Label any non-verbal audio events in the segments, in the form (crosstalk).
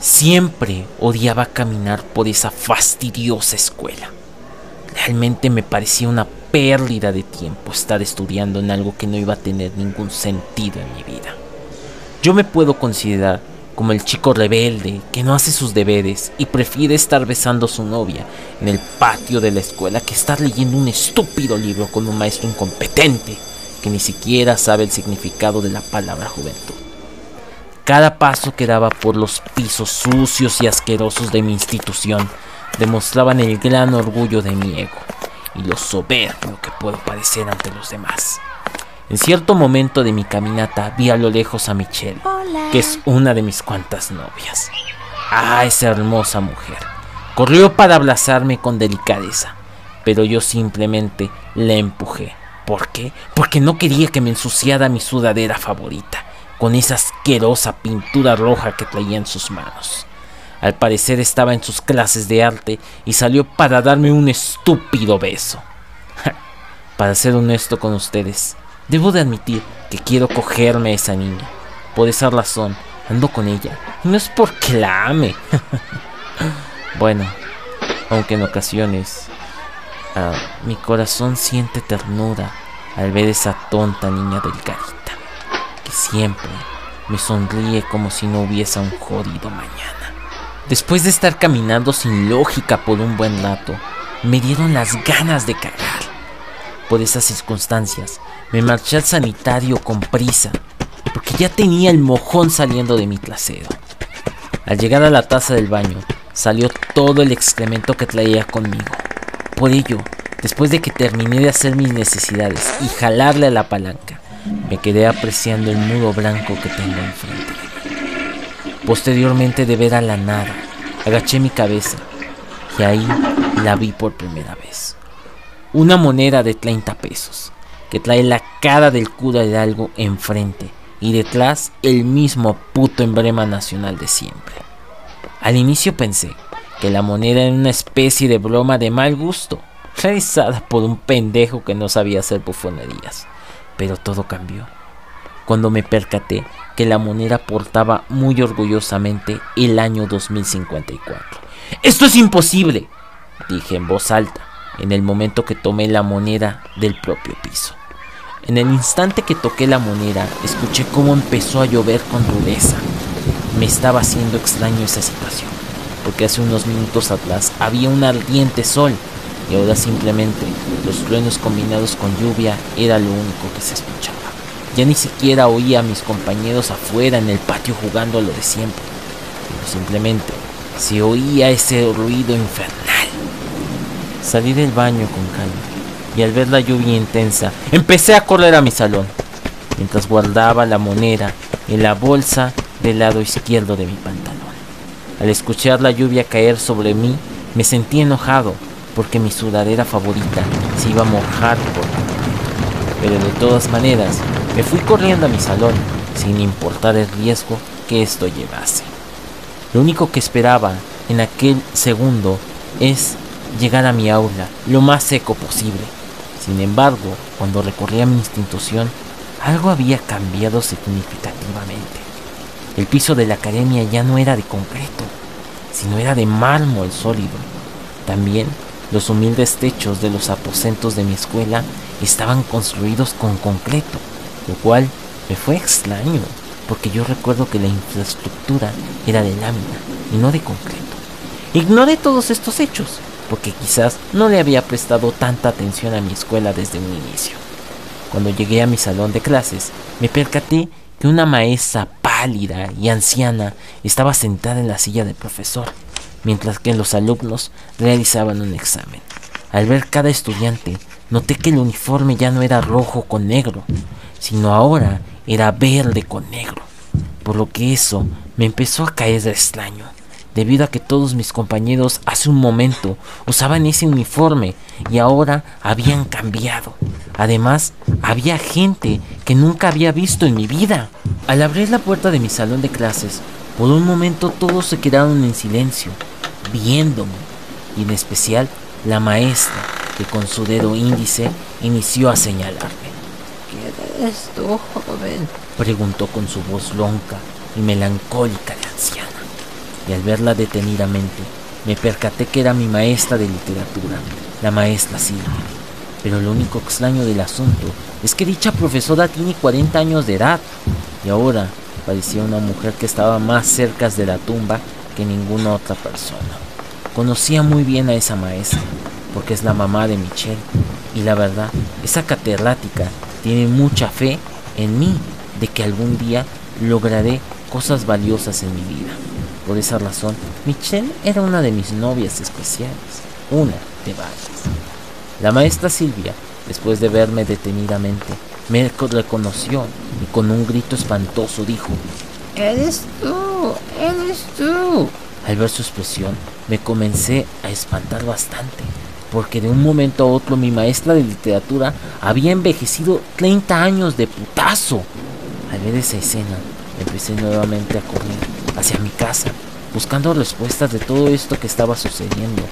Siempre odiaba caminar por esa fastidiosa escuela. Realmente me parecía una pérdida de tiempo estar estudiando en algo que no iba a tener ningún sentido en mi vida. Yo me puedo considerar como el chico rebelde que no hace sus deberes y prefiere estar besando a su novia en el patio de la escuela que estar leyendo un estúpido libro con un maestro incompetente que ni siquiera sabe el significado de la palabra juventud. Cada paso que daba por los pisos sucios y asquerosos de mi institución demostraban el gran orgullo de mi ego y lo soberbio que puedo parecer ante los demás. En cierto momento de mi caminata vi a lo lejos a Michelle, que es una de mis cuantas novias. Ah, esa hermosa mujer. Corrió para abrazarme con delicadeza, pero yo simplemente la empujé. ¿Por qué? Porque no quería que me ensuciara mi sudadera favorita, con esa asquerosa pintura roja que traía en sus manos. Al parecer estaba en sus clases de arte y salió para darme un estúpido beso. (laughs) para ser honesto con ustedes, Debo de admitir que quiero cogerme a esa niña. Por esa razón, ando con ella. Y no es porque la ame. (laughs) bueno, aunque en ocasiones ah, mi corazón siente ternura al ver esa tonta niña delgadita, siempre me sonríe como si no hubiese un jodido mañana. Después de estar caminando sin lógica por un buen rato, me dieron las ganas de cagar. Por esas circunstancias, me marché al sanitario con prisa, porque ya tenía el mojón saliendo de mi trasero. Al llegar a la taza del baño, salió todo el excremento que traía conmigo. Por ello, después de que terminé de hacer mis necesidades y jalarle a la palanca, me quedé apreciando el muro blanco que tengo enfrente Posteriormente de ver a la nada, agaché mi cabeza y ahí la vi por primera vez. Una moneda de 30 pesos que trae la cara del cura de algo enfrente y detrás el mismo puto emblema nacional de siempre. Al inicio pensé que la moneda era una especie de broma de mal gusto, realizada por un pendejo que no sabía hacer bufonerías, pero todo cambió cuando me percaté que la moneda portaba muy orgullosamente el año 2054. ¡Esto es imposible! dije en voz alta en el momento que tomé la moneda del propio piso. En el instante que toqué la moneda, escuché cómo empezó a llover con rudeza. Me estaba haciendo extraño esa situación, porque hace unos minutos atrás había un ardiente sol y ahora simplemente los truenos combinados con lluvia era lo único que se escuchaba. Ya ni siquiera oía a mis compañeros afuera en el patio jugando a lo de siempre, pero simplemente se oía ese ruido infernal. Salí del baño con calma y al ver la lluvia intensa, empecé a correr a mi salón, mientras guardaba la moneda en la bolsa del lado izquierdo de mi pantalón. Al escuchar la lluvia caer sobre mí, me sentí enojado porque mi sudadera favorita se iba a mojar por Pero de todas maneras, me fui corriendo a mi salón sin importar el riesgo que esto llevase. Lo único que esperaba en aquel segundo es llegar a mi aula lo más seco posible sin embargo, cuando recorría mi institución, algo había cambiado significativamente. El piso de la academia ya no era de concreto, sino era de mármol sólido. También los humildes techos de los aposentos de mi escuela estaban construidos con concreto, lo cual me fue extraño, porque yo recuerdo que la infraestructura era de lámina y no de concreto. Ignoré todos estos hechos porque quizás no le había prestado tanta atención a mi escuela desde un inicio. Cuando llegué a mi salón de clases, me percaté que una maestra pálida y anciana estaba sentada en la silla del profesor, mientras que los alumnos realizaban un examen. Al ver cada estudiante, noté que el uniforme ya no era rojo con negro, sino ahora era verde con negro, por lo que eso me empezó a caer de extraño debido a que todos mis compañeros hace un momento usaban ese uniforme y ahora habían cambiado. Además, había gente que nunca había visto en mi vida. Al abrir la puerta de mi salón de clases, por un momento todos se quedaron en silencio, viéndome, y en especial la maestra, que con su dedo índice inició a señalarme. ¿Quién eres tú, joven? preguntó con su voz lonca y melancólica de anciana. y al verla detenidamente me percaté que era mi maestra de literatura, la maestra Silvia. Pero lo único extraño del asunto es que dicha profesora tiene 40 años de edad y ahora parecía una mujer que estaba más cerca de la tumba que ninguna otra persona. Conocía muy bien a esa maestra, porque es la mamá de Michelle, y la verdad, esa catedrática tiene mucha fe en mí de que algún día lograré cosas valiosas en mi vida. Por esa razón, Michelle era una de mis novias especiales, una de varias. La maestra Silvia, después de verme detenidamente, me reconoció y con un grito espantoso dijo, Eres tú, eres tú. Al ver su expresión, me comencé a espantar bastante, porque de un momento a otro mi maestra de literatura había envejecido 30 años de putazo. Al ver esa escena, empecé nuevamente a correr hacia mi casa, buscando respuestas de todo esto que estaba sucediendo.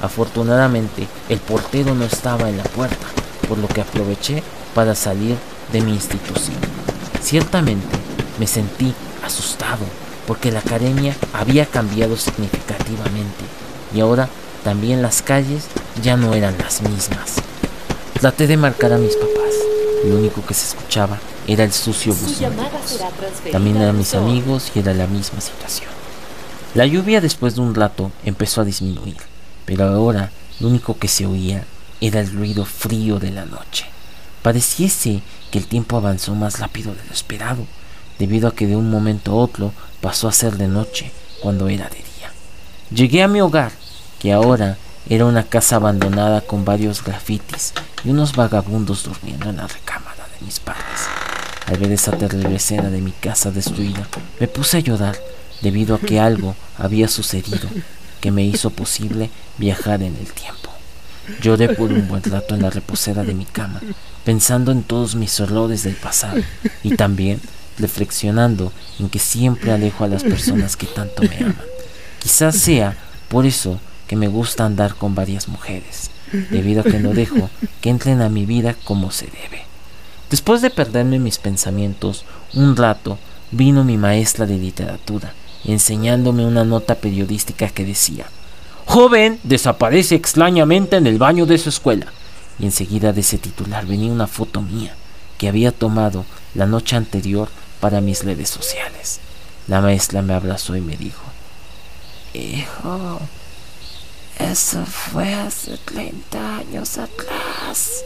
Afortunadamente, el portero no estaba en la puerta, por lo que aproveché para salir de mi institución. Ciertamente, me sentí asustado porque la academia había cambiado significativamente y ahora también las calles ya no eran las mismas. Traté de marcar a mis papás. Lo único que se escuchaba era el sucio buzón. También eran mis amigos y era la misma situación. La lluvia después de un rato empezó a disminuir, pero ahora lo único que se oía era el ruido frío de la noche. Pareciese que el tiempo avanzó más rápido de lo esperado, debido a que de un momento a otro pasó a ser de noche cuando era de día. Llegué a mi hogar, que ahora era una casa abandonada con varios grafitis y unos vagabundos durmiendo en la recámara de mis padres. Al ver esa terrible escena de mi casa destruida, me puse a llorar debido a que algo había sucedido que me hizo posible viajar en el tiempo. Lloré por un buen rato en la reposera de mi cama, pensando en todos mis errores del pasado y también reflexionando en que siempre alejo a las personas que tanto me aman. Quizás sea por eso que me gusta andar con varias mujeres, debido a que no dejo que entren a mi vida como se debe. Después de perderme mis pensamientos un rato, vino mi maestra de literatura, enseñándome una nota periodística que decía, Joven desaparece extrañamente en el baño de su escuela. Y enseguida de ese titular venía una foto mía que había tomado la noche anterior para mis redes sociales. La maestra me abrazó y me dijo, Hijo, eso fue hace 30 años atrás.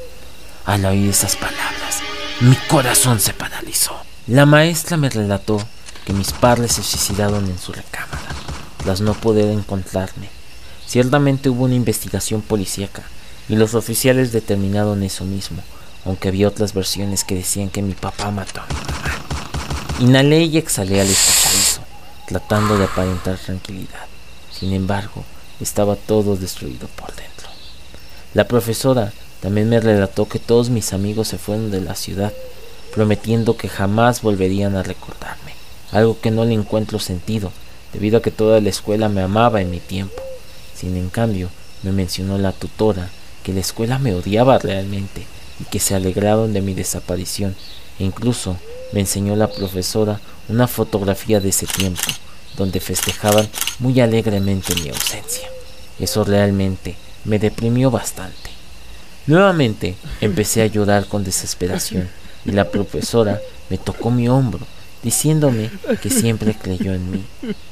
Al oír esas palabras, mi corazón se paralizó. La maestra me relató que mis padres se suicidaron en su recámara, tras no poder encontrarme. Ciertamente hubo una investigación policíaca y los oficiales determinaron eso mismo, aunque había otras versiones que decían que mi papá mató a. Inhalé y exhalé al escuchar tratando de aparentar tranquilidad. Sin embargo, estaba todo destruido por dentro. La profesora también me relató que todos mis amigos se fueron de la ciudad, prometiendo que jamás volverían a recordarme, algo que no le encuentro sentido, debido a que toda la escuela me amaba en mi tiempo. Sin en cambio, me mencionó la tutora que la escuela me odiaba realmente y que se alegraron de mi desaparición e incluso me enseñó la profesora una fotografía de ese tiempo, donde festejaban muy alegremente mi ausencia. Eso realmente me deprimió bastante. Nuevamente empecé a llorar con desesperación y la profesora me tocó mi hombro, diciéndome que siempre creyó en mí.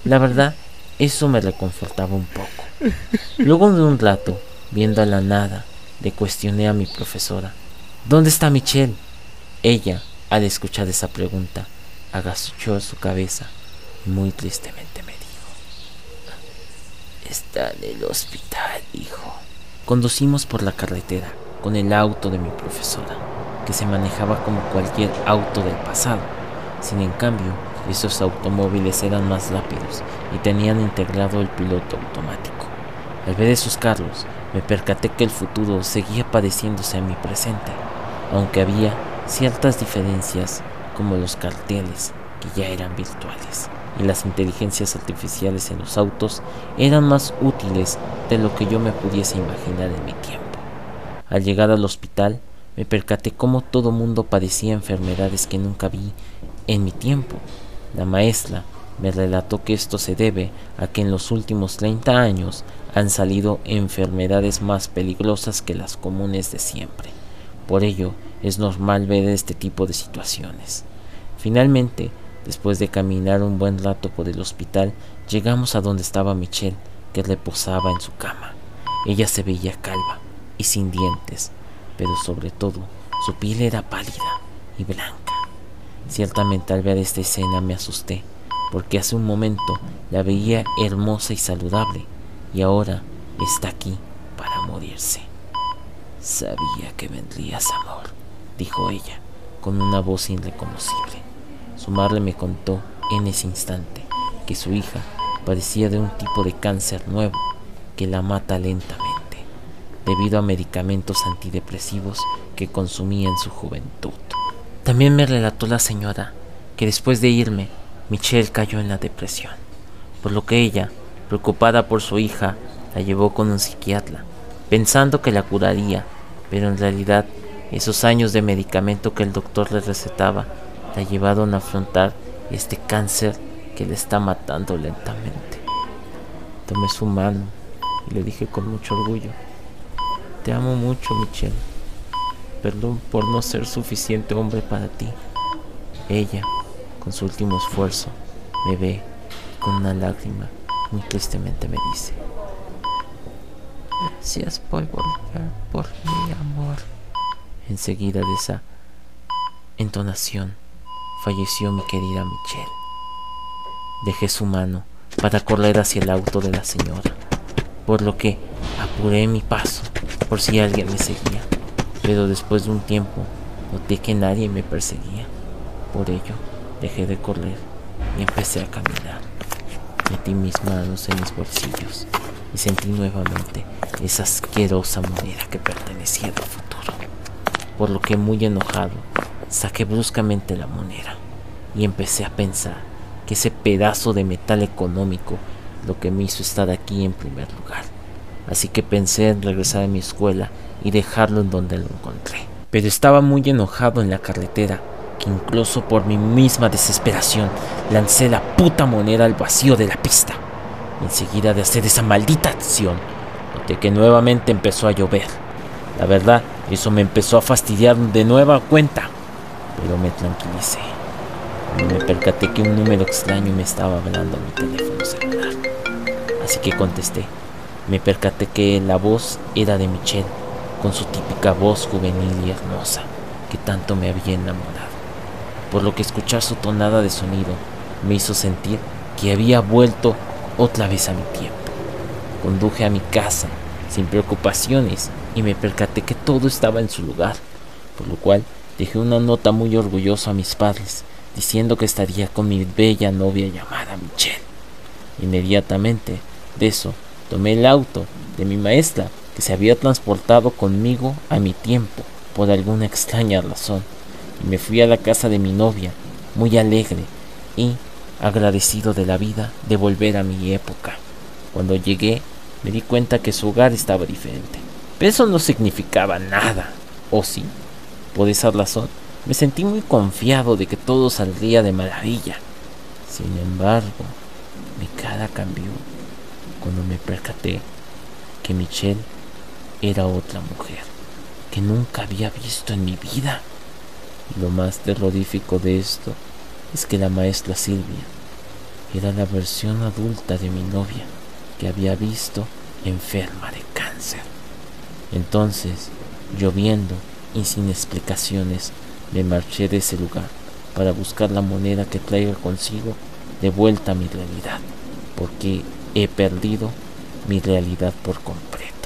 La verdad, eso me reconfortaba un poco. Luego de un rato, viendo a la nada, le cuestioné a mi profesora, ¿dónde está Michelle? Ella al escuchar esa pregunta, agachó su cabeza y muy tristemente me dijo, Está en el hospital, hijo. Conducimos por la carretera con el auto de mi profesora, que se manejaba como cualquier auto del pasado. Sin en cambio, esos automóviles eran más rápidos y tenían integrado el piloto automático. Al ver esos carros, me percaté que el futuro seguía padeciéndose a mi presente, aunque había ciertas diferencias como los carteles que ya eran virtuales y las inteligencias artificiales en los autos eran más útiles de lo que yo me pudiese imaginar en mi tiempo. Al llegar al hospital me percaté cómo todo mundo padecía enfermedades que nunca vi en mi tiempo. La maestra me relató que esto se debe a que en los últimos 30 años han salido enfermedades más peligrosas que las comunes de siempre. Por ello, es normal ver este tipo de situaciones. Finalmente, después de caminar un buen rato por el hospital, llegamos a donde estaba Michelle, que reposaba en su cama. Ella se veía calva y sin dientes, pero sobre todo su piel era pálida y blanca. Ciertamente al ver esta escena me asusté, porque hace un momento la veía hermosa y saludable, y ahora está aquí para morirse. Sabía que vendrías, amor, dijo ella, con una voz irreconocible. Su madre me contó en ese instante que su hija padecía de un tipo de cáncer nuevo que la mata lentamente, debido a medicamentos antidepresivos que consumía en su juventud. También me relató la señora que después de irme, Michelle cayó en la depresión, por lo que ella, preocupada por su hija, la llevó con un psiquiatra, pensando que la curaría, pero en realidad esos años de medicamento que el doctor le recetaba la llevaron a afrontar este cáncer que le está matando lentamente. Tomé su mano y le dije con mucho orgullo, te amo mucho Michelle, perdón por no ser suficiente hombre para ti. Ella, con su último esfuerzo, me ve con una lágrima muy tristemente me dice, Gracias por volver por mi amor. Enseguida de esa entonación falleció mi querida Michelle. Dejé su mano para correr hacia el auto de la señora, por lo que apuré mi paso por si alguien me seguía, pero después de un tiempo noté que nadie me perseguía. Por ello, dejé de correr y empecé a caminar. Metí mis manos en mis bolsillos y sentí nuevamente esa asquerosa moneda que pertenecía al futuro. Por lo que muy enojado, saqué bruscamente la moneda y empecé a pensar que ese pedazo de metal económico lo que me hizo estar aquí en primer lugar. Así que pensé en regresar a mi escuela y dejarlo en donde lo encontré. Pero estaba muy enojado en la carretera que incluso por mi misma desesperación lancé la puta moneda al vacío de la pista. Enseguida de hacer esa maldita acción, noté que nuevamente empezó a llover. La verdad, eso me empezó a fastidiar de nueva cuenta, pero me tranquilicé. Me percaté que un número extraño me estaba hablando a mi teléfono celular. Así que contesté. Me percaté que la voz era de Michelle, con su típica voz juvenil y hermosa, que tanto me había enamorado. Por lo que escuchar su tonada de sonido me hizo sentir que había vuelto otra vez a mi tiempo. Conduje a mi casa sin preocupaciones y me percaté que todo estaba en su lugar, por lo cual dejé una nota muy orgullosa a mis padres diciendo que estaría con mi bella novia llamada Michelle. Inmediatamente de eso tomé el auto de mi maestra que se había transportado conmigo a mi tiempo por alguna extraña razón y me fui a la casa de mi novia muy alegre y agradecido de la vida de volver a mi época. Cuando llegué me di cuenta que su hogar estaba diferente. Pero eso no significaba nada, ¿o sí? Por esa razón me sentí muy confiado de que todo saldría de maravilla. Sin embargo, mi cara cambió cuando me percaté que Michelle era otra mujer que nunca había visto en mi vida. Lo más terrorífico de esto es que la maestra Silvia era la versión adulta de mi novia que había visto enferma de cáncer. Entonces, lloviendo y sin explicaciones, me marché de ese lugar para buscar la moneda que traiga consigo de vuelta a mi realidad, porque he perdido mi realidad por completo.